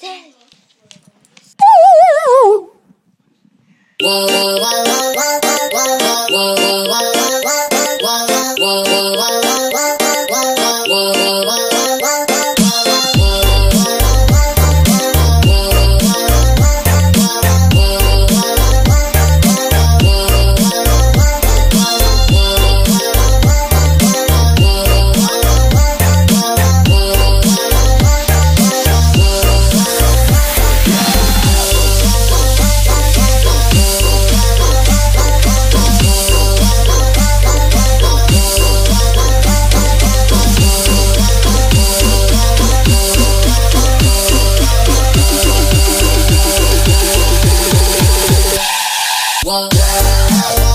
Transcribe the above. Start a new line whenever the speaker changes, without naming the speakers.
Sell. Whoa.